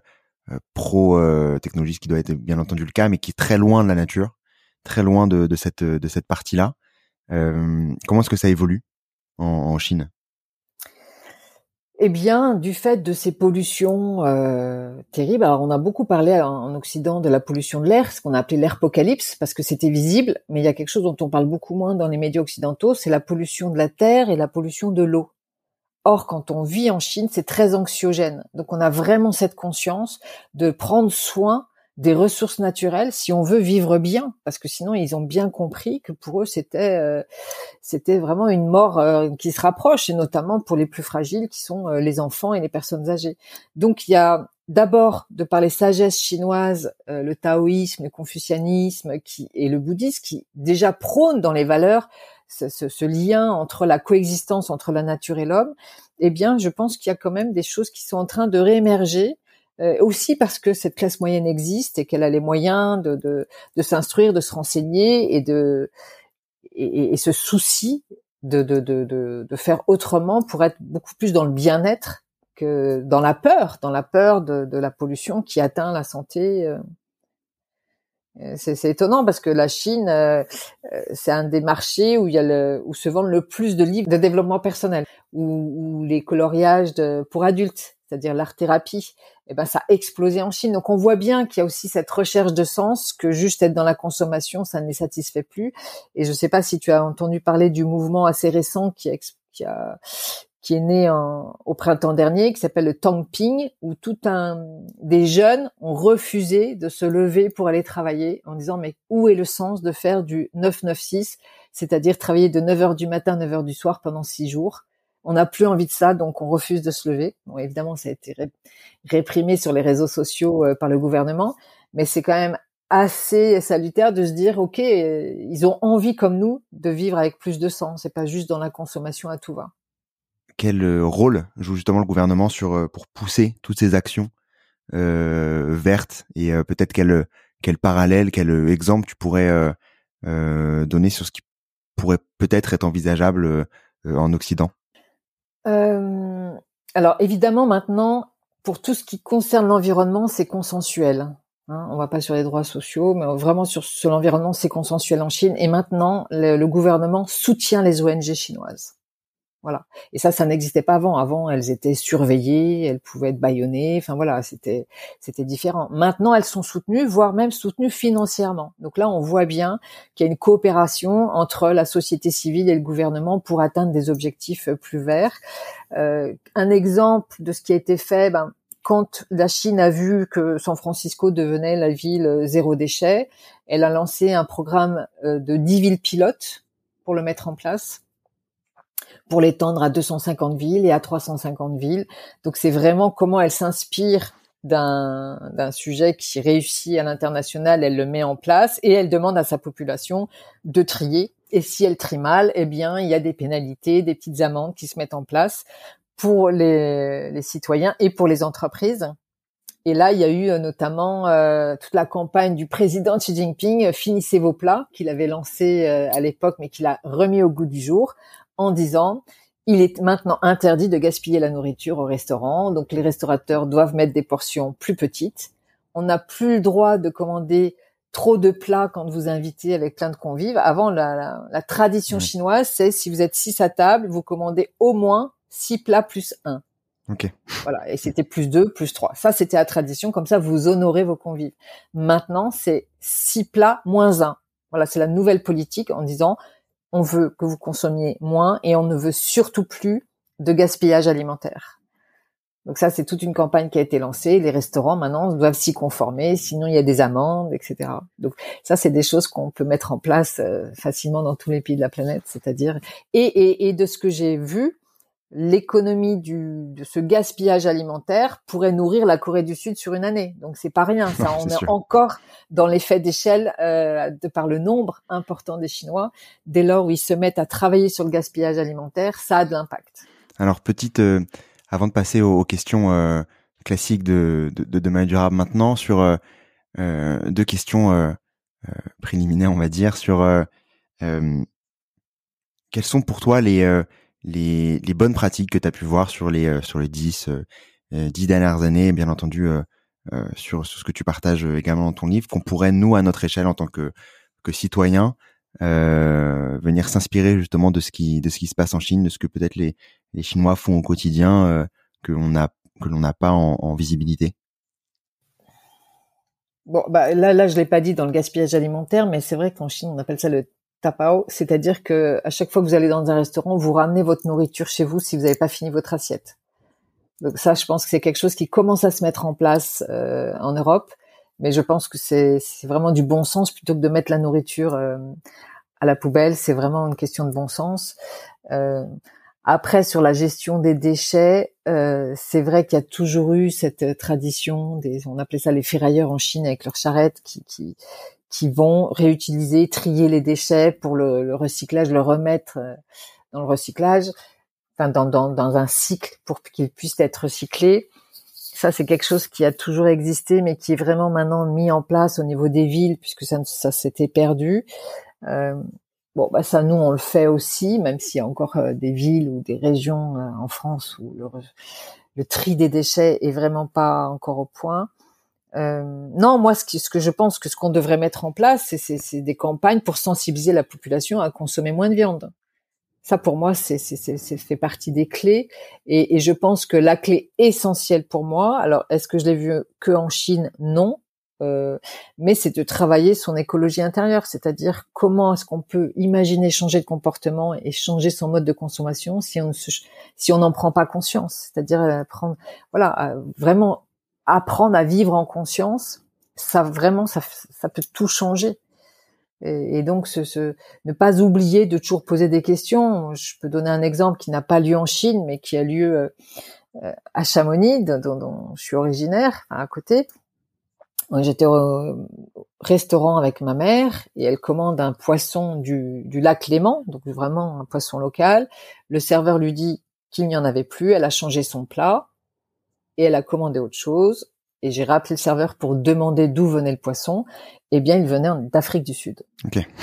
pro technologie, ce qui doit être bien entendu le cas, mais qui est très loin de la nature. Très loin de, cette partie-là. comment est-ce que ça évolue en Chine? Eh bien, du fait de ces pollutions euh, terribles, alors on a beaucoup parlé en, Occident de la pollution de l'air, ce qu'on a appelé l'apocalypse, parce que c'était visible, mais il y a quelque chose dont on parle beaucoup moins dans les médias occidentaux, c'est la pollution de la terre et la pollution de l'eau. Or, quand on vit en Chine, c'est très anxiogène. Donc, on a vraiment cette conscience de prendre soin des ressources naturelles si on veut vivre bien parce que sinon ils ont bien compris que pour eux c'était euh, c'était vraiment une mort euh, qui se rapproche et notamment pour les plus fragiles qui sont euh, les enfants et les personnes âgées. Donc il y a d'abord de par les sagesses chinoises le taoïsme, le confucianisme qui et le bouddhisme qui déjà prônent dans les valeurs ce, ce, ce lien entre la coexistence entre la nature et l'homme. Eh bien, je pense qu'il y a quand même des choses qui sont en train de réémerger euh, aussi parce que cette classe moyenne existe et qu'elle a les moyens de, de, de s'instruire, de se renseigner et de et, et ce souci de, de, de, de, faire autrement pour être beaucoup plus dans le bien-être que dans la peur, dans la peur de, de la pollution qui atteint la santé. Euh. Euh, c'est étonnant parce que la Chine, c'est un des marchés où il y a le, où se vendent le plus de livres de développement personnel, où les coloriages de, pour adultes c'est-à-dire l'art thérapie, eh ben ça a explosé en Chine. Donc on voit bien qu'il y a aussi cette recherche de sens que juste être dans la consommation, ça ne les satisfait plus. Et je ne sais pas si tu as entendu parler du mouvement assez récent qui, qui, a, qui est né en, au printemps dernier, qui s'appelle le Tangping, où tout un des jeunes ont refusé de se lever pour aller travailler en disant mais où est le sens de faire du 996, c'est-à-dire travailler de 9 heures du matin à 9 heures du soir pendant six jours? On n'a plus envie de ça, donc on refuse de se lever. Bon, évidemment, ça a été réprimé sur les réseaux sociaux euh, par le gouvernement, mais c'est quand même assez salutaire de se dire, ok, euh, ils ont envie comme nous de vivre avec plus de sens. C'est pas juste dans la consommation à tout va. Quel euh, rôle joue justement le gouvernement pour pousser toutes ces actions vertes et peut-être quel parallèle, quel exemple tu pourrais donner sur ce qui pourrait peut-être être envisageable en Occident? Euh, alors évidemment maintenant, pour tout ce qui concerne l'environnement, c'est consensuel. Hein. on va pas sur les droits sociaux, mais vraiment sur, l'environnement, c'est consensuel en Chine. Et maintenant, le gouvernement soutient les ONG chinoises. Voilà. Et ça, ça n'existait pas avant. Avant, elles étaient surveillées, elles pouvaient être bâillonnées. Enfin voilà, c'était c'était différent. Maintenant, elles sont soutenues, voire même soutenues financièrement. Donc là, on voit bien qu'il y a une coopération entre la société civile et le gouvernement pour atteindre des objectifs plus verts. Euh, un exemple de ce qui a été fait, ben, quand la Chine a vu que San Francisco devenait la ville zéro déchet, elle a lancé un programme euh, de 10 villes pilotes pour le mettre en place pour l'étendre à 250 villes et à 350 villes. Donc c'est vraiment comment elle s'inspire d'un, sujet qui réussit à l'international, elle le met en place et elle demande à sa population de trier. Et si elle trie mal, eh bien, il y a des pénalités, des petites amendes qui se mettent en place pour les, citoyens et pour les entreprises. Et là, il y a eu euh, notamment euh, toute la campagne du président Xi Jinping, euh, Finissez vos plats, qu'il avait lancé à l'époque, mais qu'il a remis au goût du jour, en disant il est maintenant interdit de gaspiller la nourriture au restaurant, donc les restaurateurs doivent mettre des portions plus petites. On n'a plus le droit de commander trop de plats quand vous invitez avec plein de convives. Avant, la, tradition chinoise, c'est si vous êtes six à table, vous commandez au moins six plats plus un. Ok. Voilà, et c'était plus deux, plus trois. Ça, c'était la tradition, comme ça, vous honorez vos convives. Maintenant, c'est six plats moins un. Voilà, c'est la nouvelle politique en disant on veut que vous consommiez moins et on ne veut surtout plus de gaspillage alimentaire. Donc ça, c'est toute une campagne qui a été lancée. Les restaurants maintenant doivent s'y conformer, sinon il y a des amendes, etc. Donc ça, c'est des choses qu'on peut mettre en place euh, facilement dans tous les pays de la planète, c'est-à-dire et, et, et de ce que j'ai vu, l'économie du, de ce gaspillage alimentaire pourrait nourrir la Corée du Sud sur une année. Donc c'est pas rien. Ça, on est, encore dans l'effet d'échelle euh, de par le nombre important des Chinois. Dès lors où ils se mettent à travailler sur le gaspillage alimentaire, ça a de l'impact. Alors petite, euh, avant de passer aux, questions euh, classiques de, de, de durable maintenant, sur euh, euh, deux questions préliminaires, on va dire, sur quelles sont pour toi les les, les bonnes pratiques que tu as pu voir sur les euh, sur les 10 euh, euh, dix dernières années, bien entendu sur, sur ce que tu partages également dans ton livre, qu'on pourrait nous à notre échelle en tant que que citoyen venir s'inspirer justement de ce qui de ce qui se passe en Chine, de ce que peut-être les les Chinois font au quotidien que l'on a que l'on n'a pas en, en visibilité. Bon, bah là, là, je l'ai pas dit dans le gaspillage alimentaire, mais c'est vrai qu'en Chine, on appelle ça le tapao, c'est-à-dire que à chaque fois que vous allez dans un restaurant, vous ramenez votre nourriture chez vous si vous n'avez pas fini votre assiette. Donc ça, je pense que c'est quelque chose qui commence à se mettre en place euh, en Europe, mais je pense que c'est vraiment du bon sens plutôt que de mettre la nourriture euh, à la poubelle. C'est vraiment une question de bon sens. Euh, après, sur la gestion des déchets, euh, c'est vrai qu'il y a toujours eu cette euh, tradition, des, on appelait ça les ferrailleurs en Chine avec leurs charrettes qui, qui, qui vont réutiliser, trier les déchets pour le, le recyclage, le remettre euh, dans le recyclage, enfin dans, dans, dans un cycle pour qu'ils puissent être recyclés. Ça, c'est quelque chose qui a toujours existé, mais qui est vraiment maintenant mis en place au niveau des villes, puisque ça, ça s'était perdu. Euh, Bon, bah ça, nous, on le fait aussi, même s'il y a encore euh, des villes ou des régions euh, en France où le, tri des déchets est vraiment pas encore au point. Euh, non, moi, ce, ce, que je pense que ce qu'on devrait mettre en place, c'est des campagnes pour sensibiliser la population à consommer moins de viande. Ça, pour moi, c'est fait partie des clés. Et, et, je pense que la clé essentielle pour moi, alors est-ce que je l'ai vu que en Chine? Non. Euh, mais c'est de travailler son écologie intérieure, c'est-à-dire comment est-ce qu'on peut imaginer changer de comportement et changer son mode de consommation si on si on n'en prend pas conscience, c'est-à-dire euh, prendre voilà vraiment apprendre à vivre en conscience, ça vraiment ça ça peut tout changer. Et, donc ce, ce, ne pas oublier de toujours poser des questions. Je peux donner un exemple qui n'a pas lieu en Chine, mais qui a lieu euh, à Chamonix, dont, dont je suis originaire, à côté J'étais au restaurant avec ma mère et elle commande un poisson du, du lac Léman, donc vraiment un poisson local. Le serveur lui dit qu'il n'y en avait plus, elle a changé son plat et elle a commandé autre chose. Et j'ai rappelé le serveur pour demander d'où venait le poisson. Eh bien, il venait d'Afrique du Sud. Okay.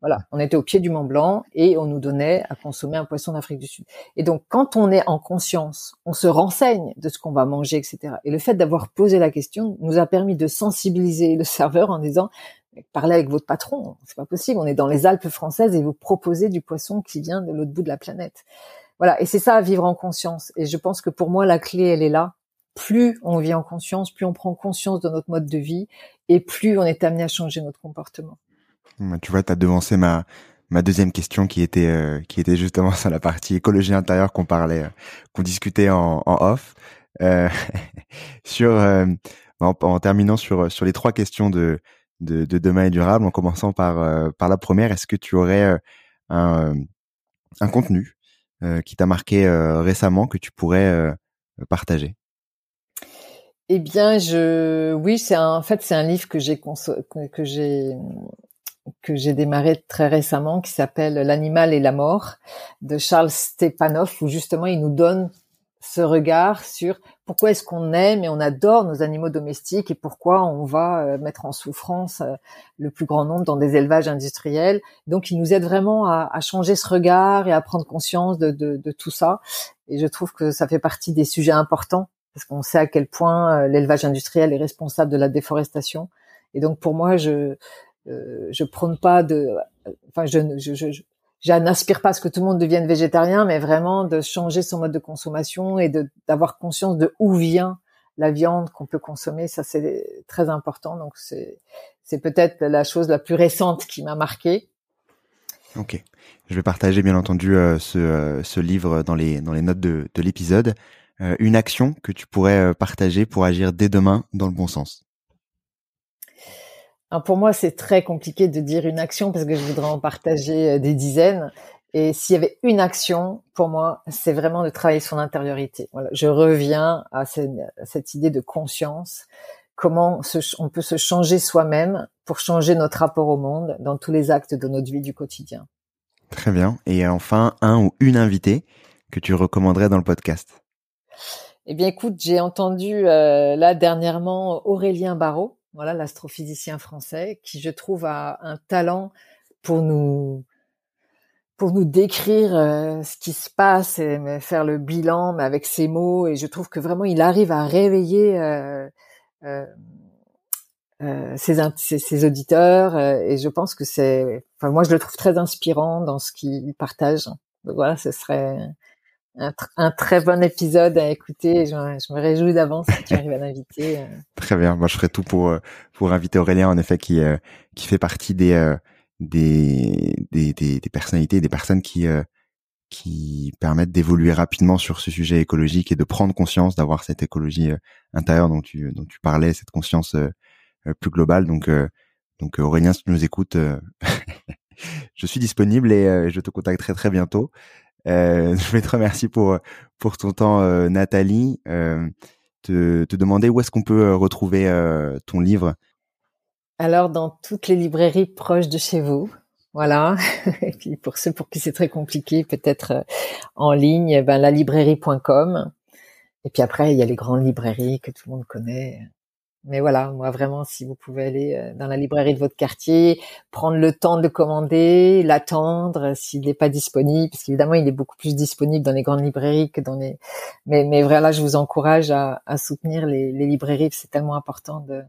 Voilà, on était au pied du Mont Blanc et on nous donnait à consommer un poisson d'Afrique du Sud. Et donc, quand on est en conscience, on se renseigne de ce qu'on va manger, etc. Et le fait d'avoir posé la question nous a permis de sensibiliser le serveur en disant parlez avec votre patron, c'est pas possible, on est dans les Alpes françaises et vous proposez du poisson qui vient de l'autre bout de la planète. Voilà, et c'est ça vivre en conscience. Et je pense que pour moi la clé elle est là. Plus on vit en conscience, plus on prend conscience de notre mode de vie et plus on est amené à changer notre comportement. Tu vois, tu as devancé ma ma deuxième question qui était euh, qui était justement sur la partie écologie intérieure qu'on parlait, euh, qu'on discutait en, en off. Euh, sur euh, en, terminant sur sur les trois questions de de, de demain et durable, en commençant par par la première, est-ce que tu aurais un un contenu qui t'a marqué récemment que tu pourrais partager? Eh bien, je, oui, c'est en fait c'est un livre que j'ai que j'ai que j'ai démarré très récemment qui s'appelle L'animal et la mort de Charles Stepanov où justement il nous donne ce regard sur pourquoi est-ce qu'on aime et on adore nos animaux domestiques et pourquoi on va euh, mettre en souffrance euh, le plus grand nombre dans des élevages industriels. Donc, il nous aide vraiment à, à changer ce regard et à prendre conscience de, de, de, tout ça. Et je trouve que ça fait partie des sujets importants parce qu'on sait à quel point euh, l'élevage industriel est responsable de la déforestation. Et donc, pour moi, je, euh, je prône pas de, enfin, je, je, je, je n'aspire pas à ce que tout le monde devienne végétarien, mais vraiment de changer son mode de consommation et d'avoir conscience de où vient la viande qu'on peut consommer. Ça, c'est très important. Donc, c'est c'est peut-être la chose la plus récente qui m'a marqué. Ok, je vais partager bien entendu euh, ce, ce livre dans les dans les notes de, de l'épisode. Une action que tu pourrais partager pour agir dès demain dans le bon sens? Pour moi, c'est très compliqué de dire une action parce que je voudrais en partager euh, des dizaines. Et s'il y avait une action, pour moi, c'est vraiment de travailler son intériorité. Voilà, je reviens à cette, idée de conscience. Comment on peut se changer soi-même pour changer notre rapport au monde dans tous les actes de notre vie du quotidien. Très bien. Et enfin, un ou une invitée que tu recommanderais dans le podcast? Eh bien, écoute, j'ai entendu euh, là dernièrement Aurélien Barraud, voilà l'astrophysicien français, qui je trouve a un talent pour nous pour nous décrire euh, ce qui se passe et faire le bilan, avec ses mots. Et je trouve que vraiment il arrive à réveiller euh, ses, auditeurs et je pense que c'est, moi je le trouve très inspirant dans ce qu'il partage. Donc voilà, ce serait un, très bon épisode à écouter. Je, me réjouis d'avance si tu arrives à l'inviter. Euh. Très bien. Moi, je ferai tout pour euh, pour inviter Aurélien, en effet, qui euh, qui fait partie des des, des, des, personnalités, des personnes qui qui permettent d'évoluer rapidement sur ce sujet écologique et de prendre conscience, d'avoir cette écologie intérieure dont tu dont tu parlais, cette conscience plus globale. Donc donc Aurélien, si tu nous écoutes, je suis disponible et je te contacterai très bientôt. Euh, je vais te remercier pour pour ton temps, euh, Nathalie. Euh, te, te demander où est-ce qu'on peut retrouver ton livre. Alors dans toutes les librairies proches de chez vous. Voilà. Et puis pour ceux pour qui c'est très compliqué, peut-être en ligne, ben librairie.com. Et puis après, il y a les grandes librairies que tout le monde connaît mais voilà, moi vraiment, si vous pouvez aller euh, dans la librairie de votre quartier, prendre le temps de le commander, l'attendre s'il n'est pas disponible, parce qu'évidemment il est beaucoup plus disponible dans les grandes librairies que dans les. Mais, mais voilà, je vous encourage à, à soutenir les, les librairies, c'est tellement important de,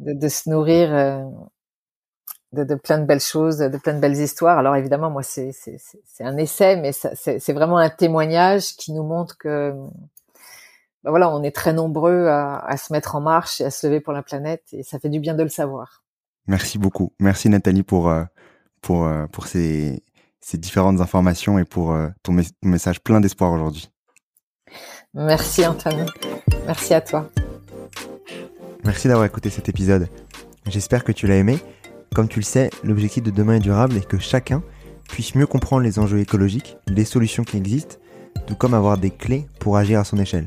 de, de se nourrir euh, de, de, plein de belles choses, de plein de belles histoires. Alors évidemment, moi c'est un essai, mais c'est vraiment un témoignage qui nous montre que bah voilà, on est très nombreux à, se mettre en marche et à se lever pour la planète, et ça fait du bien de le savoir. Merci beaucoup. Merci Nathalie pour euh, pour euh, pour ces ces différentes informations et pour euh, ton, message plein d'espoir aujourd'hui. Merci Antoine. Merci à toi. Merci d'avoir écouté cet épisode. J'espère que tu l'as aimé. Comme tu le sais, l'objectif de demain est durable est que chacun puisse mieux comprendre les enjeux écologiques, les solutions qui existent, tout comme avoir des clés pour agir à son échelle.